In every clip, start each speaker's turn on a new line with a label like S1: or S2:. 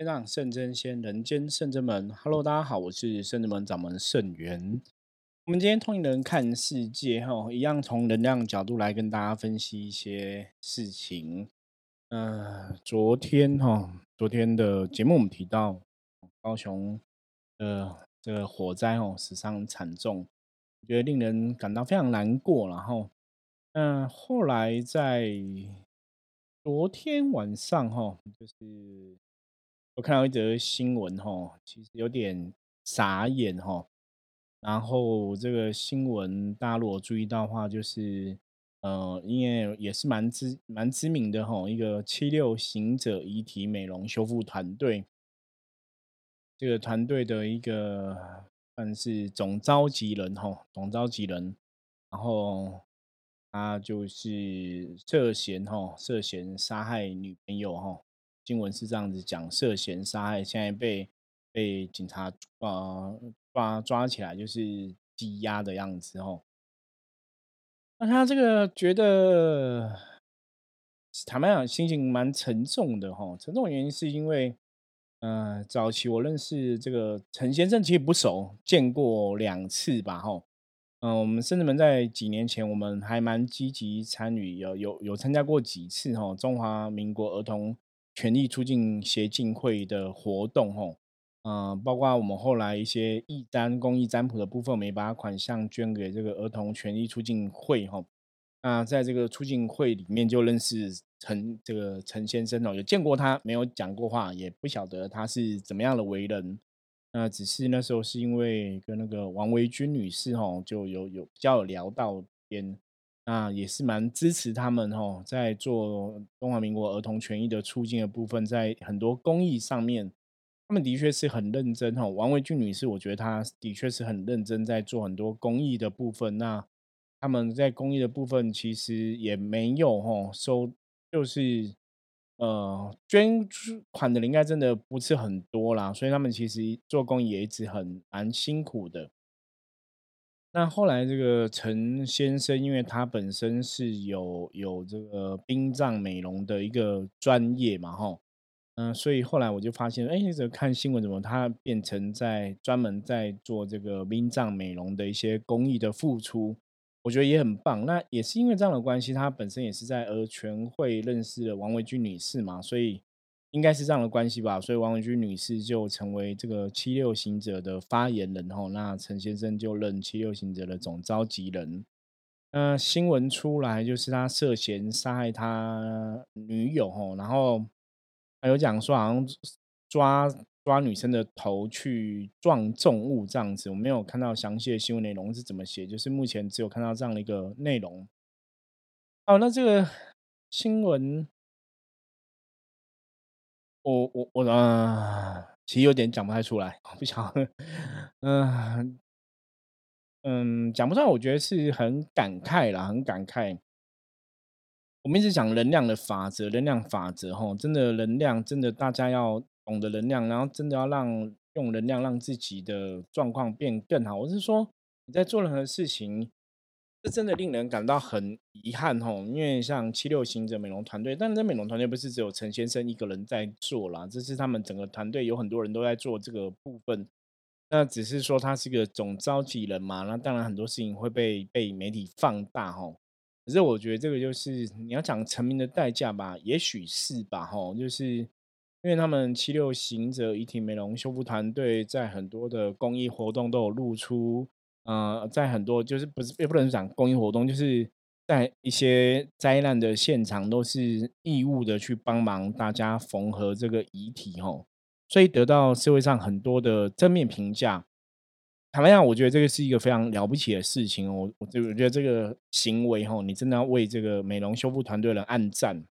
S1: 天上圣真仙，人间圣真门。Hello，大家好，我是圣真门掌门圣元。我们今天通灵人看世界，哈，一样从能量角度来跟大家分析一些事情。嗯，昨天哈，昨天的节目我们提到高雄的这个火灾哦，死伤惨重，觉得令人感到非常难过。然后，嗯，后来在昨天晚上哈，就是我看到一则新闻哈，其实有点傻眼哈。然后这个新闻大家如果注意到的话，就是呃，因为也是蛮知蛮知名的哈，一个七六行者遗体美容修复团队，这个团队的一个算是总召集人哈，总召集人，然后。他就是涉嫌哈，涉嫌杀害女朋友哈。新闻是这样子讲，涉嫌杀害，现在被被警察呃抓抓起来，就是羁押的样子哦。那他这个觉得，坦白讲，心情蛮沉重的哈。沉重的原因是因为，嗯，早期我认识这个陈先生其实不熟，见过两次吧哈。嗯，我们甚至们在几年前，我们还蛮积极参与，有有有参加过几次哈中华民国儿童权利促进协进会的活动哈，嗯，包括我们后来一些义单公益占卜的部分，我们也把款项捐给这个儿童权利促进会哈。那在这个促进会里面就认识陈这个陈先生哦，有见过他，没有讲过话，也不晓得他是怎么样的为人。那只是那时候是因为跟那个王维君女士哈，就有有比较有聊到边，那也是蛮支持他们哦，在做中华民国儿童权益的促进的部分，在很多公益上面，他们的确是很认真哈。王维俊女士，我觉得她的确是很认真在做很多公益的部分。那他们在公益的部分其实也没有哈收，就是。呃，捐款的人应该真的不是很多啦，所以他们其实做公益也一直很蛮辛苦的。那后来这个陈先生，因为他本身是有有这个殡葬美容的一个专业嘛，哈，嗯，所以后来我就发现，哎，这看新闻怎么他变成在专门在做这个殡葬美容的一些公益的付出。我觉得也很棒，那也是因为这样的关系，他本身也是在儿全会认识了王维君女士嘛，所以应该是这样的关系吧。所以王文君女士就成为这个七六行者的发言人吼，那陈先生就任七六行者的总召集人。那新闻出来就是他涉嫌杀害他女友吼，然后还有讲说好像抓。抓女生的头去撞重物这样子，我没有看到详细的新闻内容是怎么写，就是目前只有看到这样的一个内容。哦，那这个新闻，我我我啊，其实有点讲不太出来，我不晓得，嗯嗯，讲不出来，我觉得是很感慨啦，很感慨。我们一直讲能量的法则，能量法则，吼，真的能量，真的大家要。懂得能量，然后真的要让用能量让自己的状况变更好。我是说，你在做任何事情，这真的令人感到很遗憾吼。因为像七六行者美容团队，但是这美容团队不是只有陈先生一个人在做啦，这是他们整个团队有很多人都在做这个部分。那只是说他是个总召集人嘛，那当然很多事情会被被媒体放大吼。可是我觉得这个就是你要讲成名的代价吧，也许是吧吼，就是。因为他们七六行者遗体美容修复团队在很多的公益活动都有露出，呃，在很多就是不是也不能讲公益活动，就是在一些灾难的现场都是义务的去帮忙大家缝合这个遗体吼，所以得到社会上很多的正面评价。坦白讲，我觉得这个是一个非常了不起的事情哦，我我就觉得这个行为吼，你真的要为这个美容修复团队人暗赞。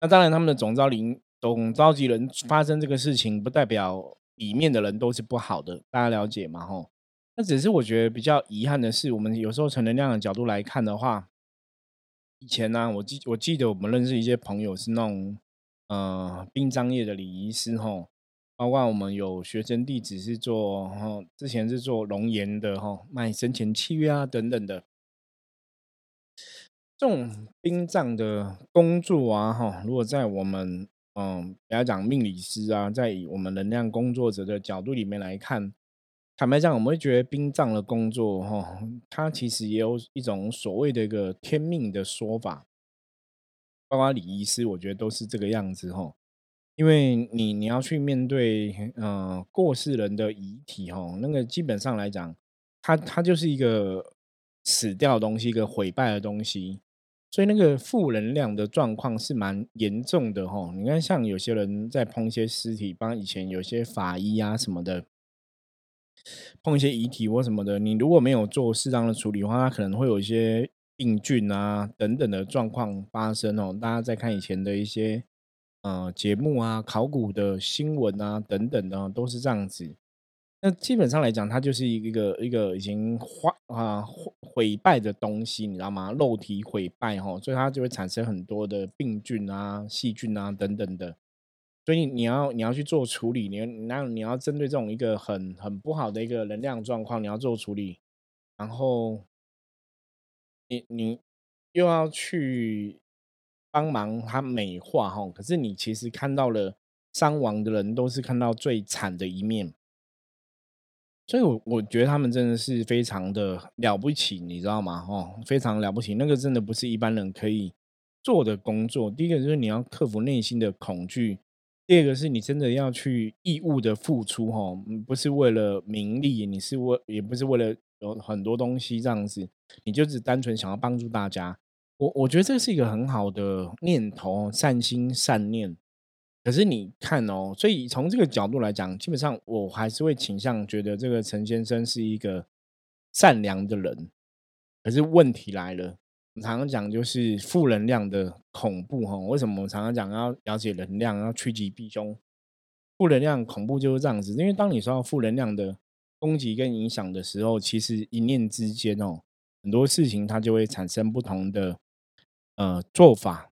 S1: 那当然，他们的总召领。总召集人发生这个事情，不代表里面的人都是不好的，大家了解吗？吼，只是我觉得比较遗憾的是，我们有时候从能量的角度来看的话，以前呢，我记我记得我们认识一些朋友是那种呃殡葬业的礼仪师，吼，包括我们有学生弟子是做，吼，之前是做龙岩的，吼，卖生前契约啊等等的。这种殡葬的工作啊，哈，如果在我们嗯，不要讲命理师啊，在以我们能量工作者的角度里面来看，坦白讲，我们会觉得殡葬的工作哈，它其实也有一种所谓的一个天命的说法，包括礼仪师，我觉得都是这个样子哈。因为你你要去面对嗯过世人的遗体哈，那个基本上来讲，它它就是一个死掉的东西，一个毁败的东西。所以那个负能量的状况是蛮严重的哈。你看，像有些人在碰一些尸体，帮以前有些法医啊什么的，碰一些遗体或什么的，你如果没有做适当的处理的话，它可能会有一些病菌啊等等的状况发生哦。大家在看以前的一些呃节目啊、考古的新闻啊等等的，都是这样子。那基本上来讲，它就是一个一个已经坏啊毁败的东西，你知道吗？肉体毁败哈，所以它就会产生很多的病菌啊、细菌啊等等的。所以你要你要去做处理，你那你要针对这种一个很很不好的一个能量状况，你要做处理，然后你你又要去帮忙他美化哈。可是你其实看到了伤亡的人，都是看到最惨的一面。所以，我我觉得他们真的是非常的了不起，你知道吗？哦，非常了不起，那个真的不是一般人可以做的工作。第一个就是你要克服内心的恐惧，第二个是你真的要去义务的付出，哈，不是为了名利，你是为也不是为了有很多东西这样子，你就只单纯想要帮助大家。我我觉得这是一个很好的念头，善心善念。可是你看哦，所以从这个角度来讲，基本上我还是会倾向觉得这个陈先生是一个善良的人。可是问题来了，我常常讲就是负能量的恐怖哈。为什么我常常讲要了解能量，要趋吉避凶？负能量恐怖就是这样子，因为当你受到负能量的攻击跟影响的时候，其实一念之间哦，很多事情它就会产生不同的呃做法。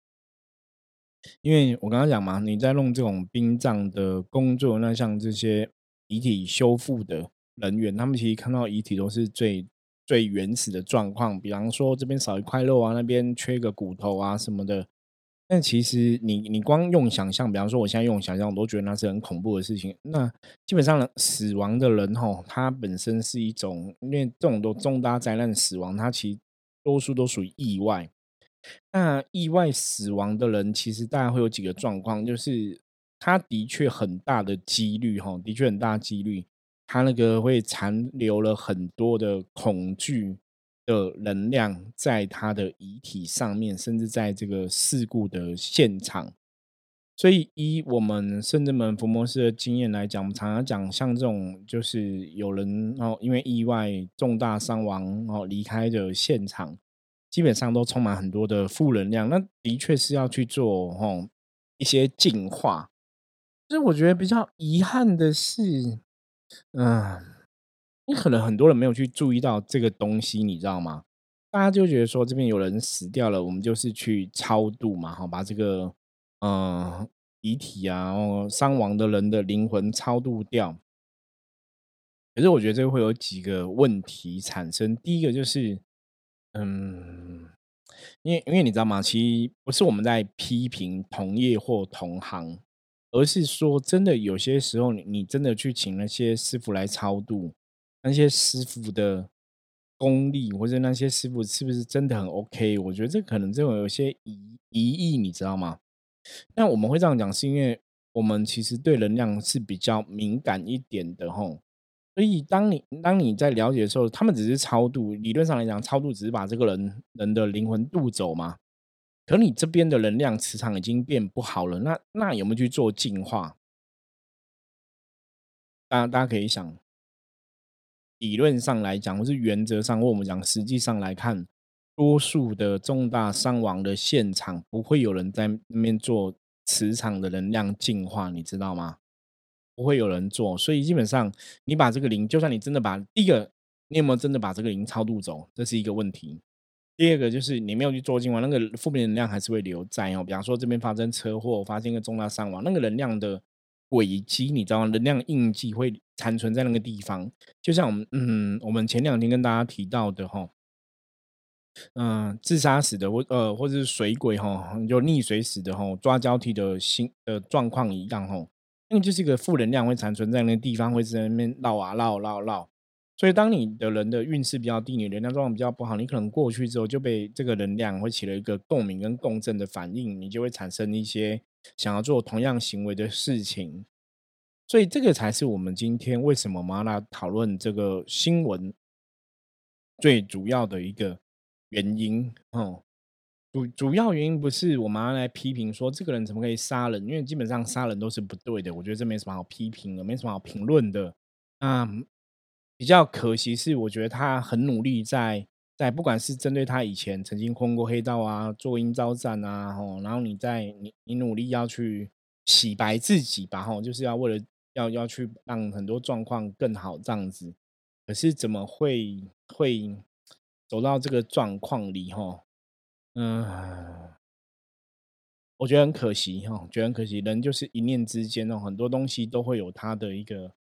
S1: 因为我刚刚讲嘛，你在弄这种殡葬的工作，那像这些遗体修复的人员，他们其实看到遗体都是最最原始的状况，比方说这边少一块肉啊，那边缺一个骨头啊什么的。但其实你你光用想象，比方说我现在用想象，我都觉得那是很恐怖的事情。那基本上死亡的人吼，他本身是一种，因为这种都重大灾难死亡，他其实多数都属于意外。那意外死亡的人，其实大概会有几个状况，就是他的确很大的几率，哈，的确很大几率，他那个会残留了很多的恐惧的能量在他的遗体上面，甚至在这个事故的现场。所以，以我们圣至门伏魔师的经验来讲，我们常常讲，像这种就是有人哦，因为意外重大伤亡哦离开的现场。基本上都充满很多的负能量，那的确是要去做吼一些净化。就是我觉得比较遗憾的是，嗯，你可能很多人没有去注意到这个东西，你知道吗？大家就觉得说这边有人死掉了，我们就是去超度嘛，好，把这个嗯遗体啊，哦伤亡的人的灵魂超度掉。可是我觉得这个会有几个问题产生，第一个就是。嗯，因为因为你知道吗？其实不是我们在批评同业或同行，而是说真的，有些时候你真的去请那些师傅来超度，那些师傅的功力或者那些师傅是不是真的很 OK？我觉得这可能这种有些疑疑义，你知道吗？那我们会这样讲，是因为我们其实对能量是比较敏感一点的，吼。所以，当你当你在了解的时候，他们只是超度。理论上来讲，超度只是把这个人人的灵魂渡走嘛。可你这边的能量磁场已经变不好了，那那有没有去做净化？大家大家可以想，理论上来讲，或是原则上，或我们讲实际上来看，多数的重大伤亡的现场，不会有人在那边做磁场的能量净化，你知道吗？不会有人做，所以基本上你把这个灵，就算你真的把第一个，你有没有真的把这个灵超度走，这是一个问题。第二个就是你没有去做净化，那个负面能量还是会留在哦。比方说这边发生车祸，发生一个重大伤亡，那个能量的轨迹，你知道？能量印记会残存在那个地方。就像我们，嗯，我们前两天跟大家提到的哈，嗯，自杀死的或呃，或者是水鬼哈，就溺水死的哈，抓交替的心的状况一样哈，因为就是一个负能量会残存在那个地方，会在那边绕啊绕绕绕。所以当你的人的运势比较低，你能量状况比较不好，你可能过去之后就被这个能量会起了一个共鸣跟共振的反应，你就会产生一些想要做同样行为的事情。所以这个才是我们今天为什么我们要来讨论这个新闻最主要的一个。原因哦，主主要原因不是我们要来批评说这个人怎么可以杀人，因为基本上杀人都是不对的。我觉得这没什么好批评的，没什么好评论的。那比较可惜是，我觉得他很努力在在，不管是针对他以前曾经混过黑道啊，做阴招战啊，吼，然后你在你你努力要去洗白自己吧，吼，就是要为了要要去让很多状况更好这样子。可是怎么会会？走到这个状况里，吼，嗯，我觉得很可惜，哈，觉得很可惜。人就是一念之间哦，很多东西都会有他的一个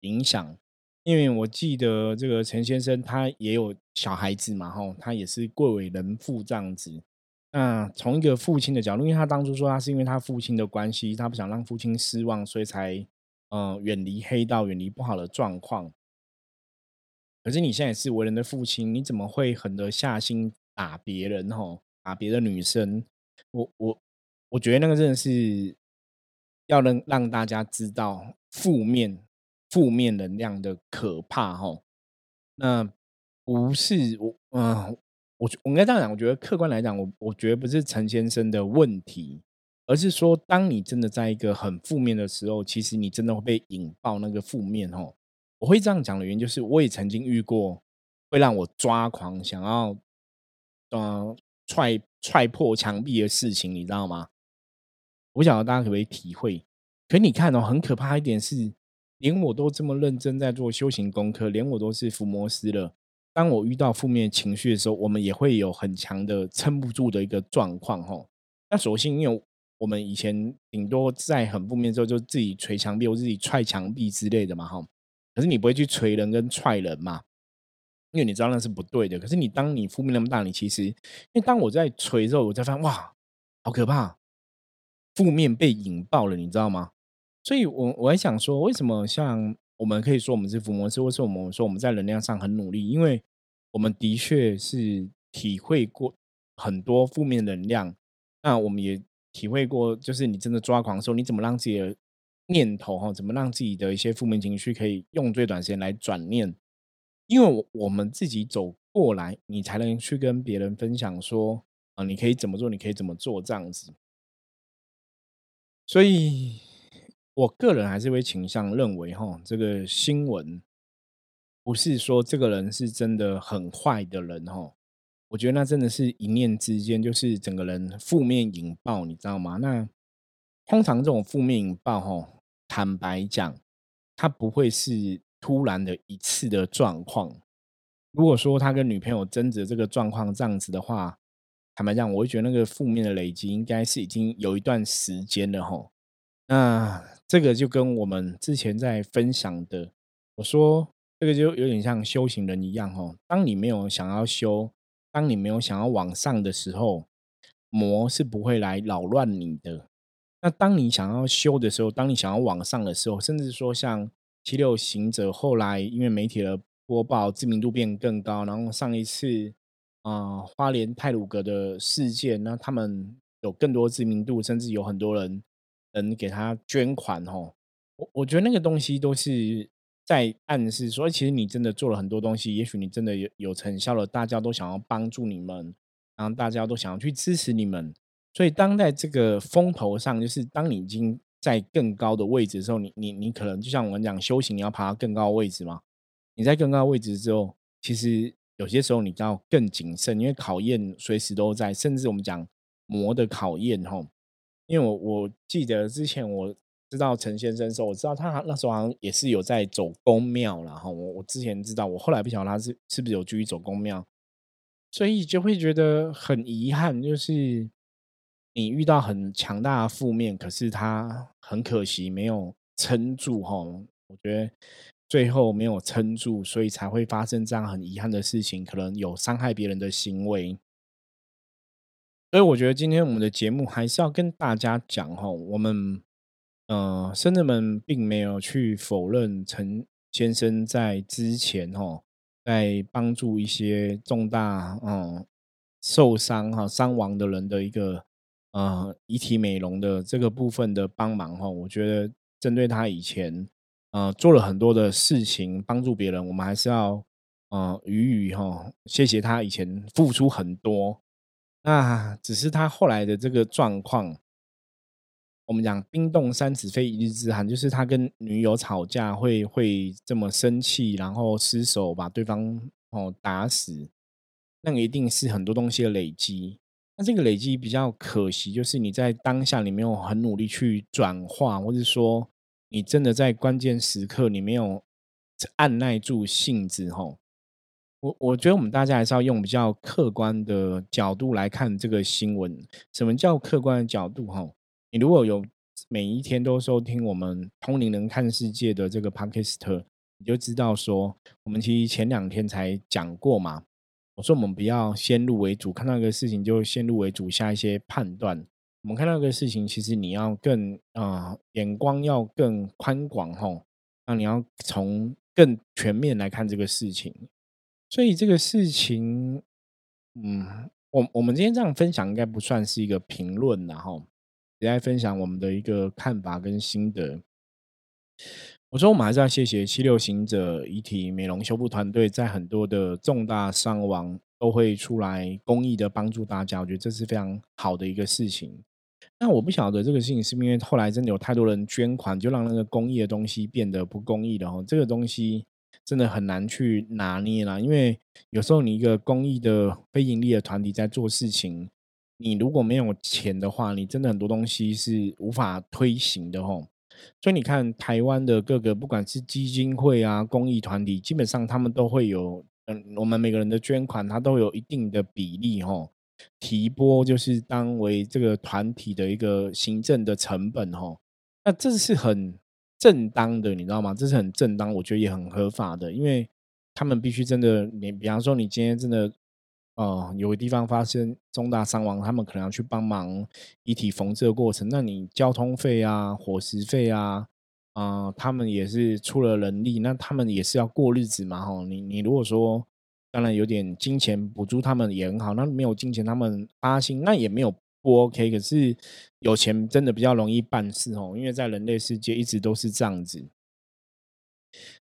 S1: 影响。因为我记得这个陈先生他也有小孩子嘛，吼，他也是贵为人父这样子。那从一个父亲的角度，因为他当初说他是因为他父亲的关系，他不想让父亲失望，所以才嗯远离黑道，远离不好的状况。可是你现在是为人的父亲，你怎么会狠得下心打别人？吼，打别的女生？我我我觉得那个真的是要让让大家知道负面负面能量的可怕。吼，那不是我，嗯，我我应该这样讲。我觉得客观来讲，我我觉得不是陈先生的问题，而是说，当你真的在一个很负面的时候，其实你真的会被引爆那个负面。哦。我会这样讲的原因，就是我也曾经遇过会让我抓狂、想要呃踹踹破墙壁的事情，你知道吗？我想要大家可不可以体会？可你看哦，很可怕一点是，连我都这么认真在做修行功课，连我都是伏魔师了。当我遇到负面情绪的时候，我们也会有很强的撑不住的一个状况。吼，那所幸因为我们以前顶多在很负面的时候，就自己捶墙壁或自己踹墙壁之类的嘛，哈。可是你不会去捶人跟踹人嘛？因为你知道那是不对的。可是你当你负面那么大，你其实因为当我在捶之后，我才发现哇，好可怕，负面被引爆了，你知道吗？所以，我我还想说，为什么像我们可以说我们是福摩斯，或是我们说我们在能量上很努力？因为我们的确是体会过很多负面能量，那我们也体会过，就是你真的抓狂的时候，你怎么让自己的。念头哈，怎么让自己的一些负面情绪可以用最短时间来转念？因为我我们自己走过来，你才能去跟别人分享说啊，你可以怎么做，你可以怎么做这样子。所以，我个人还是会倾向认为哈，这个新闻不是说这个人是真的很坏的人哈。我觉得那真的是一念之间，就是整个人负面引爆，你知道吗？那。通常这种负面引爆，哈，坦白讲，他不会是突然的一次的状况。如果说他跟女朋友争执这个状况这样子的话，坦白讲，我会觉得那个负面的累积应该是已经有一段时间了，哈。那这个就跟我们之前在分享的，我说这个就有点像修行人一样，哦。当你没有想要修，当你没有想要往上的时候，魔是不会来扰乱你的。那当你想要修的时候，当你想要往上的时候，甚至说像七六行者后来因为媒体的播报，知名度变更高，然后上一次啊花莲泰鲁阁的事件，那他们有更多知名度，甚至有很多人人给他捐款哦。我我觉得那个东西都是在暗示说，其实你真的做了很多东西，也许你真的有有成效了，大家都想要帮助你们，然后大家都想要去支持你们。所以，当在这个风头上，就是当你已经在更高的位置的时候，你你你可能就像我们讲修行，你要爬到更高的位置嘛。你在更高的位置之后，其实有些时候你要更谨慎，因为考验随时都在，甚至我们讲魔的考验哈。因为我我记得之前我知道陈先生说，我知道他那时候好像也是有在走公庙然后我我之前知道，我后来不晓得他是是不是有继续走公庙，所以就会觉得很遗憾，就是。你遇到很强大的负面，可是他很可惜没有撑住哈。我觉得最后没有撑住，所以才会发生这样很遗憾的事情，可能有伤害别人的行为。所以我觉得今天我们的节目还是要跟大家讲哈，我们呃，生人们并没有去否认陈先生在之前哈，在帮助一些重大嗯受伤哈伤亡的人的一个呃遗体美容的这个部分的帮忙哈，我觉得针对他以前呃做了很多的事情帮助别人，我们还是要呃予以哈谢谢他以前付出很多。那只是他后来的这个状况，我们讲冰冻三尺非一日之寒，就是他跟女友吵架会会这么生气，然后失手把对方哦打死，那一定是很多东西的累积。那这个累积比较可惜，就是你在当下你没有很努力去转化，或者说你真的在关键时刻你没有按耐住性子吼。我我觉得我们大家还是要用比较客观的角度来看这个新闻。什么叫客观的角度？哈，你如果有每一天都收听我们通灵人看世界的这个 podcast，你就知道说，我们其实前两天才讲过嘛。我说我们不要先入为主，看到一个事情就先入为主下一些判断。我们看到一个事情，其实你要更啊眼光要更宽广，哈，那你要从更全面来看这个事情。所以这个事情，嗯，我我们今天这样分享应该不算是一个评论然后也在分享我们的一个看法跟心得。我说我们还是要谢谢七六行者遗体美容修复团队，在很多的重大伤亡都会出来公益的帮助大家，我觉得这是非常好的一个事情。那我不晓得这个事情是因为后来真的有太多人捐款，就让那个公益的东西变得不公益了哈，这个东西。真的很难去拿捏啦，因为有时候你一个公益的非盈利的团体在做事情，你如果没有钱的话，你真的很多东西是无法推行的吼。所以你看台湾的各个不管是基金会啊、公益团体，基本上他们都会有，嗯，我们每个人的捐款，它都有一定的比例吼，提拨就是当为这个团体的一个行政的成本吼，那这是很。正当的，你知道吗？这是很正当，我觉得也很合法的，因为他们必须真的，你比方说，你今天真的，呃，有个地方发生重大伤亡，他们可能要去帮忙遗体缝制的过程，那你交通费啊、伙食费啊，啊，他们也是出了人力，那他们也是要过日子嘛，哈，你你如果说，当然有点金钱补助他们也很好，那没有金钱他们发心，那也没有。不 OK，可是有钱真的比较容易办事哦，因为在人类世界一直都是这样子。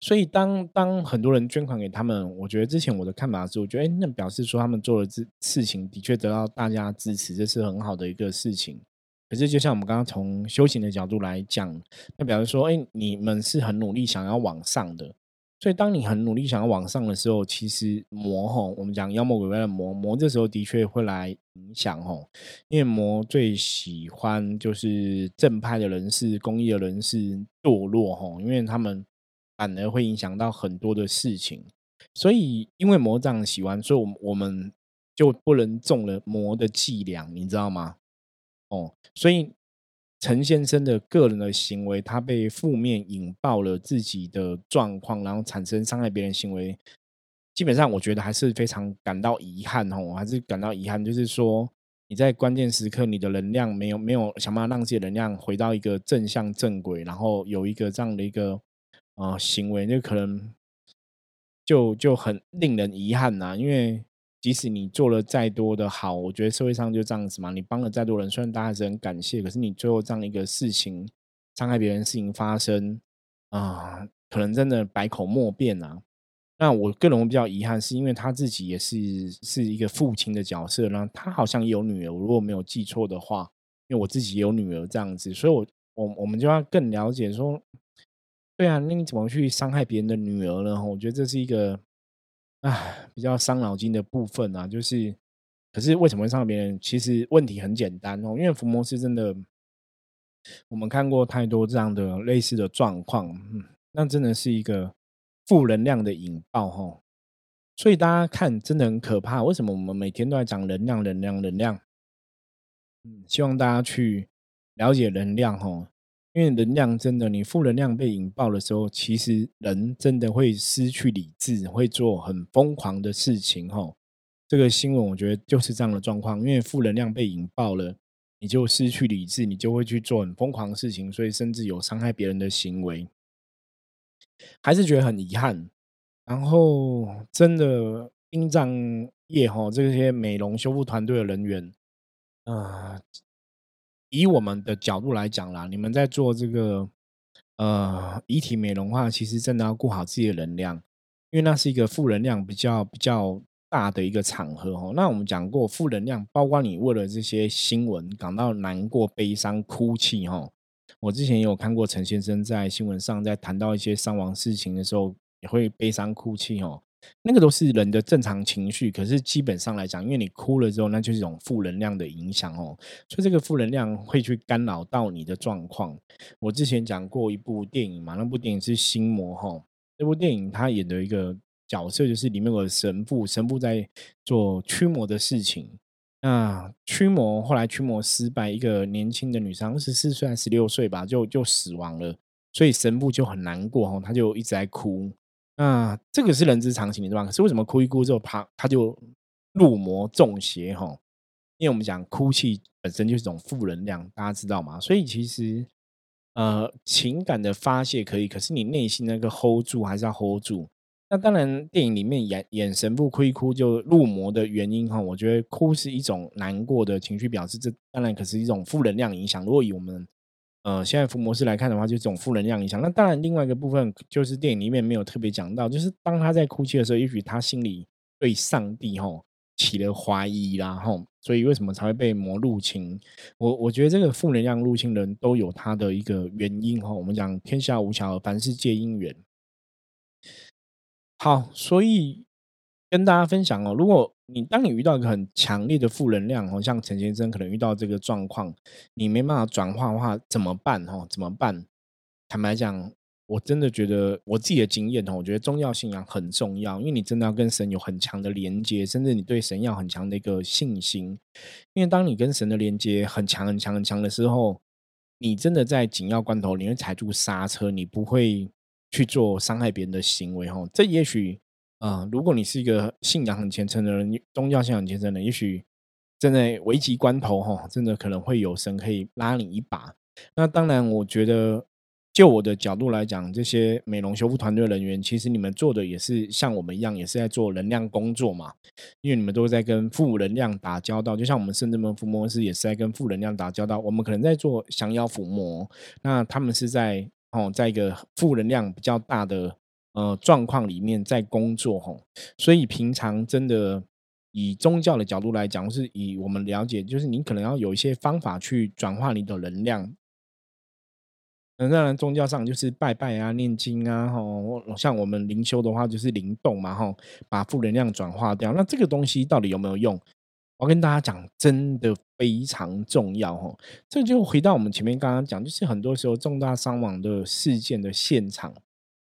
S1: 所以当当很多人捐款给他们，我觉得之前我的看法是，我觉得哎，那表示说他们做的这事情的确得到大家支持，这是很好的一个事情。可是就像我们刚刚从修行的角度来讲，那表示说，哎，你们是很努力想要往上的。所以，当你很努力想要往上的时候，其实魔吼，我们讲妖魔鬼怪的魔魔，这时候的确会来影响吼，因为魔最喜欢就是正派的人士、公益的人士堕落吼，因为他们反而会影响到很多的事情。所以，因为魔这样喜欢，所以我我们就不能中了魔的伎俩，你知道吗？哦，所以。陈先生的个人的行为，他被负面引爆了自己的状况，然后产生伤害别人行为，基本上我觉得还是非常感到遗憾哦，我还是感到遗憾，就是说你在关键时刻，你的能量没有没有想办法让自己能量回到一个正向正轨，然后有一个这样的一个呃行为，那可能就就很令人遗憾呐，因为。即使你做了再多的好，我觉得社会上就这样子嘛。你帮了再多人，虽然大家是很感谢，可是你最后这样一个事情，伤害别人的事情发生啊，可能真的百口莫辩啊。那我个人比较遗憾，是因为他自己也是是一个父亲的角色，然后他好像有女儿，我如果没有记错的话，因为我自己也有女儿这样子，所以我我我们就要更了解说，对啊，那你怎么去伤害别人的女儿呢？我觉得这是一个。啊，比较伤脑筋的部分啊，就是，可是为什么会伤别人？其实问题很简单哦，因为伏魔师真的，我们看过太多这样的类似的状况，嗯，那真的是一个负能量的引爆哈。所以大家看，真的很可怕。为什么我们每天都在讲能量、能量、能量？嗯，希望大家去了解能量哈，因为能量真的，你负能量被引爆的时候，其实人真的会失去理智，会做很疯狂的事情。吼，这个新闻我觉得就是这样的状况，因为负能量被引爆了，你就失去理智，你就会去做很疯狂的事情，所以甚至有伤害别人的行为，还是觉得很遗憾。然后，真的殡葬业吼，这些美容修复团队的人员，啊。以我们的角度来讲啦，你们在做这个呃遗体美容化，其实真的要顾好自己的能量，因为那是一个负能量比较比较大的一个场合哦。那我们讲过，负能量包括你为了这些新闻感到难过、悲伤、哭泣哈。我之前也有看过陈先生在新闻上在谈到一些伤亡事情的时候，也会悲伤哭泣哦。那个都是人的正常情绪，可是基本上来讲，因为你哭了之后，那就是一种负能量的影响哦，所以这个负能量会去干扰到你的状况。我之前讲过一部电影嘛，那部电影是《心魔》哈，这部电影他演的一个角色就是里面有个神父，神父在做驱魔的事情，那驱魔后来驱魔失败，一个年轻的女生十四岁还是十六岁吧，就就死亡了，所以神父就很难过哈，他就一直在哭。那这个是人之常情的，对吧？可是为什么哭一哭之后，他他就入魔中邪哈？因为我们讲哭泣本身就是一种负能量，大家知道吗？所以其实呃，情感的发泄可以，可是你内心那个 hold 住还是要 hold 住。那当然，电影里面眼眼神不哭一哭就入魔的原因哈，我觉得哭是一种难过的情绪表示，这当然可是一种负能量影响。如果以我们呃，现在福模式来看的话，就是这种负能量影响。那当然，另外一个部分就是电影里面没有特别讲到，就是当他在哭泣的时候，也许他心里对上帝吼起了怀疑啦吼，所以为什么才会被魔入侵？我我觉得这个负能量入侵人都有他的一个原因哈。我们讲天下无巧，凡事皆因缘。好，所以。跟大家分享哦，如果你当你遇到一个很强烈的负能量哦，像陈先生可能遇到这个状况，你没办法转化的话，怎么办？哦？怎么办？坦白讲，我真的觉得我自己的经验哦，我觉得宗教信仰很重要，因为你真的要跟神有很强的连接，甚至你对神要很强的一个信心。因为当你跟神的连接很强、很强、很强的时候，你真的在紧要关头，你会踩住刹车，你不会去做伤害别人的行为。哈，这也许。啊，如果你是一个信仰很虔诚的人，宗教信仰虔诚的，也许正在危急关头哈，真的可能会有神可以拉你一把。那当然，我觉得就我的角度来讲，这些美容修复团队人员，其实你们做的也是像我们一样，也是在做能量工作嘛。因为你们都在跟负能量打交道，就像我们圣智门抚摩师也是在跟负能量打交道。我们可能在做降妖伏魔，那他们是在哦，在一个负能量比较大的。呃，状况里面在工作吼，所以平常真的以宗教的角度来讲，或是以我们了解，就是你可能要有一些方法去转化你的能量。那当然，宗教上就是拜拜啊、念经啊，吼，像我们灵修的话，就是灵动嘛，吼，把负能量转化掉。那这个东西到底有没有用？我跟大家讲，真的非常重要吼。这就回到我们前面刚刚讲，就是很多时候重大伤亡的事件的现场。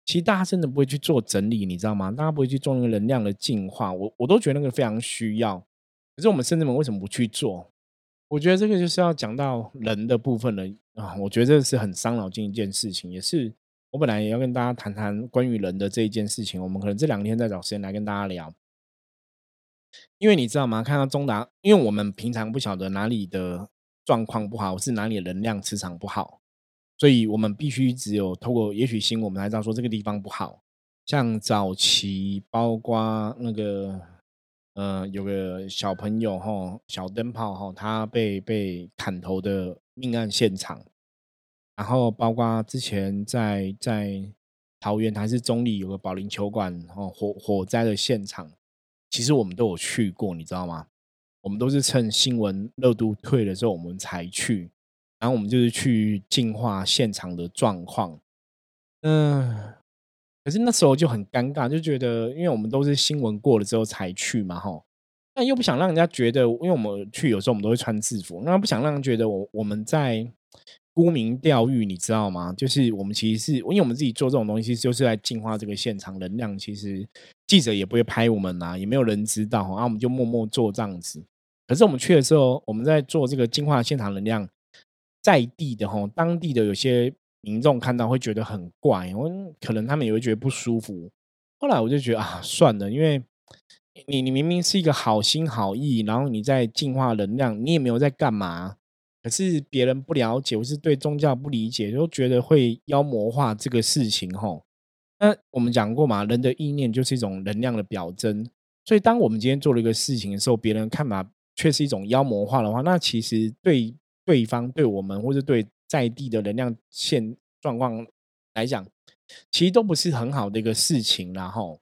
S1: 其实大家真的不会去做整理，你知道吗？大家不会去做那个能量的净化，我我都觉得那个非常需要。可是我们甚至们为什么不去做？我觉得这个就是要讲到人的部分了啊！我觉得这是很伤脑筋一件事情，也是我本来也要跟大家谈谈关于人的这一件事情。我们可能这两天再找时间来跟大家聊，因为你知道吗？看到中达，因为我们平常不晓得哪里的状况不好，是哪里能量磁场不好。所以我们必须只有透过也许新我们才知道说这个地方不好，像早期包括那个呃有个小朋友哈小灯泡哈他被被砍头的命案现场，然后包括之前在在桃园还是中立有个保龄球馆哦火火灾的现场，其实我们都有去过，你知道吗？我们都是趁新闻热度退了之后我们才去。然后我们就是去净化现场的状况，嗯，可是那时候就很尴尬，就觉得因为我们都是新闻过了之后才去嘛，哈，但又不想让人家觉得，因为我们去有时候我们都会穿制服，那不想让人觉得我我们在沽名钓誉，你知道吗？就是我们其实是因为我们自己做这种东西，就是在净化这个现场能量。其实记者也不会拍我们啊，也没有人知道，然后我们就默默做这样子。可是我们去的时候，我们在做这个净化现场能量。在地的吼，当地的有些民众看到会觉得很怪，我可能他们也会觉得不舒服。后来我就觉得啊，算了，因为你你明明是一个好心好意，然后你在净化能量，你也没有在干嘛，可是别人不了解，或是对宗教不理解，都觉得会妖魔化这个事情吼。那我们讲过嘛，人的意念就是一种能量的表征，所以当我们今天做了一个事情的时候，别人看法却是一种妖魔化的话，那其实对对方、对我们，或者对在地的能量现状况来讲，其实都不是很好的一个事情，然后，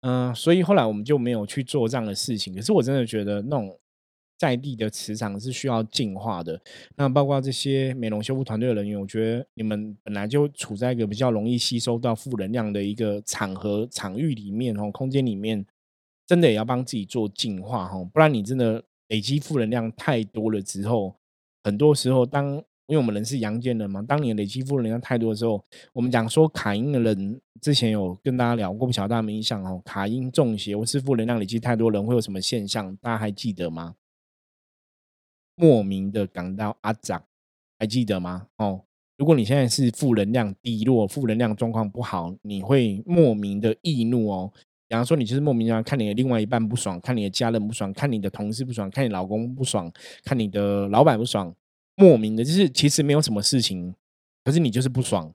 S1: 嗯，所以后来我们就没有去做这样的事情。可是我真的觉得那种。在地的磁场是需要净化的，那包括这些美容修复团队的人员，我觉得你们本来就处在一个比较容易吸收到负能量的一个场合、场域里面哦，空间里面，真的也要帮自己做净化哈，不然你真的累积负能量太多了之后，很多时候当因为我们人是阳间人嘛，当你累积负能量太多的时候，我们讲说卡因的人之前有跟大家聊过，不晓得大家有印象哦，卡因中邪或是负能量累积太多人会有什么现象？大家还记得吗？莫名的感到阿长，还记得吗？哦，如果你现在是负能量低落、负能量状况不好，你会莫名的易怒哦。比方说，你就是莫名的看你的另外一半不爽，看你的家人不爽，看你的同事不爽，看你老公不爽，看你的老板不爽，莫名的，就是其实没有什么事情，可是你就是不爽。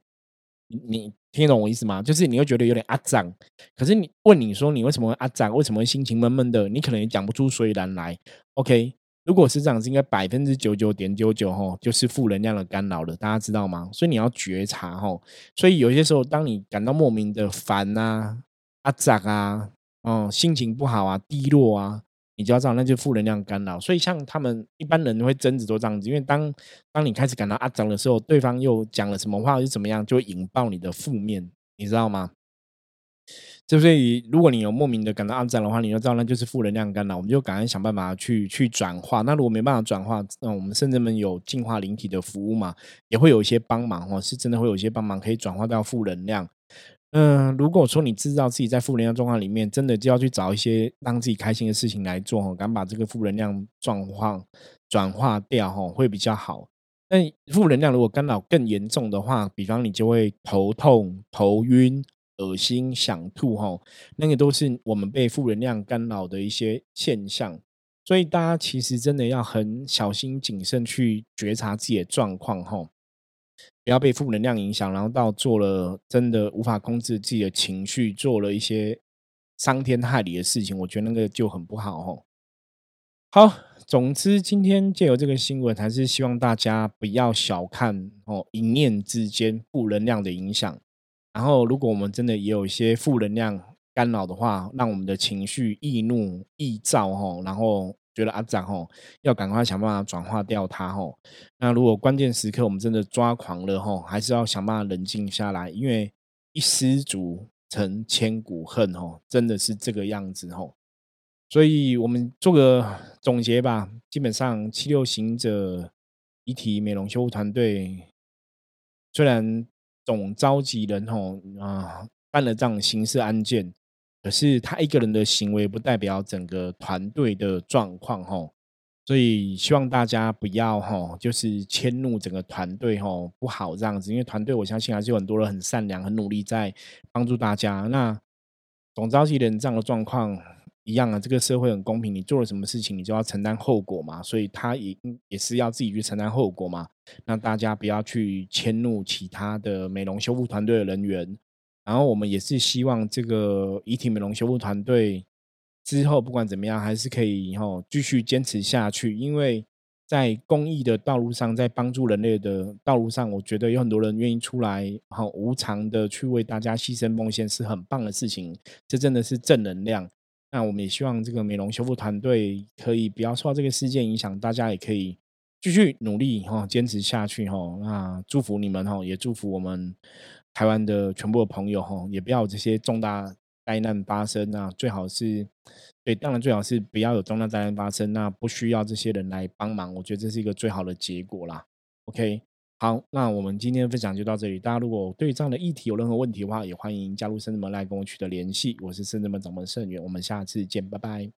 S1: 你听懂我意思吗？就是你会觉得有点阿长，可是你问你说你为什么会阿长，为什么心情闷闷的，你可能也讲不出所以然来。OK。如果是这样子，应该百分之九九点九九吼，就是负能量的干扰了，大家知道吗？所以你要觉察吼。所以有些时候，当你感到莫名的烦啊、阿杂啊、哦，心情不好啊、低落啊，你就要知道，那就负能量干扰。所以像他们一般人会争执都这样子，因为当当你开始感到阿杂的时候，对方又讲了什么话，又怎么样，就会引爆你的负面，你知道吗？所以，如果你有莫名的感到暗战的话，你就知道那就是负能量干扰，我们就赶快想办法去去转化。那如果没办法转化，那我们甚至们有净化灵体的服务嘛，也会有一些帮忙哦，是真的会有一些帮忙可以转化到负能量。嗯，如果说你知道自己在负能量状况里面，真的就要去找一些让自己开心的事情来做哦，敢把这个负能量状况转化掉哦，会比较好。那负能量如果干扰更严重的话，比方你就会头痛、头晕。恶心、想吐，哈，那个都是我们被负能量干扰的一些现象，所以大家其实真的要很小心谨慎去觉察自己的状况，哈，不要被负能量影响，然后到做了真的无法控制自己的情绪，做了一些伤天害理的事情，我觉得那个就很不好，哈。好，总之今天借由这个新闻，还是希望大家不要小看哦一念之间负能量的影响。然后，如果我们真的也有一些负能量干扰的话，让我们的情绪易怒易躁吼，然后觉得阿长吼要赶快想办法转化掉它吼。那如果关键时刻我们真的抓狂了吼，还是要想办法冷静下来，因为一失足成千古恨吼，真的是这个样子吼。所以我们做个总结吧，基本上七六行者遗体美容修复团队虽然。总召集人吼啊，办了这样刑事案件，可是他一个人的行为不代表整个团队的状况吼，所以希望大家不要吼，就是迁怒整个团队吼不好这样子，因为团队我相信还是有很多人很善良、很努力在帮助大家。那总召集人这样的状况。一样啊，这个社会很公平，你做了什么事情，你就要承担后果嘛，所以他也也是要自己去承担后果嘛。那大家不要去迁怒其他的美容修复团队的人员，然后我们也是希望这个遗体美容修复团队之后不管怎么样，还是可以以后继续坚持下去，因为在公益的道路上，在帮助人类的道路上，我觉得有很多人愿意出来，好无偿的去为大家牺牲奉献，是很棒的事情，这真的是正能量。那我们也希望这个美容修复团队可以不要受到这个事件影响，大家也可以继续努力哈，坚持下去哈。那祝福你们哈，也祝福我们台湾的全部的朋友哈，也不要有这些重大灾难发生啊。最好是，对，当然最好是不要有重大灾难发生，那不需要这些人来帮忙，我觉得这是一个最好的结果啦。OK。好，那我们今天的分享就到这里。大家如果对这样的议题有任何问题的话，也欢迎加入圣子门来跟我取得联系。我是圣子门掌门盛元，我们下次见，拜拜。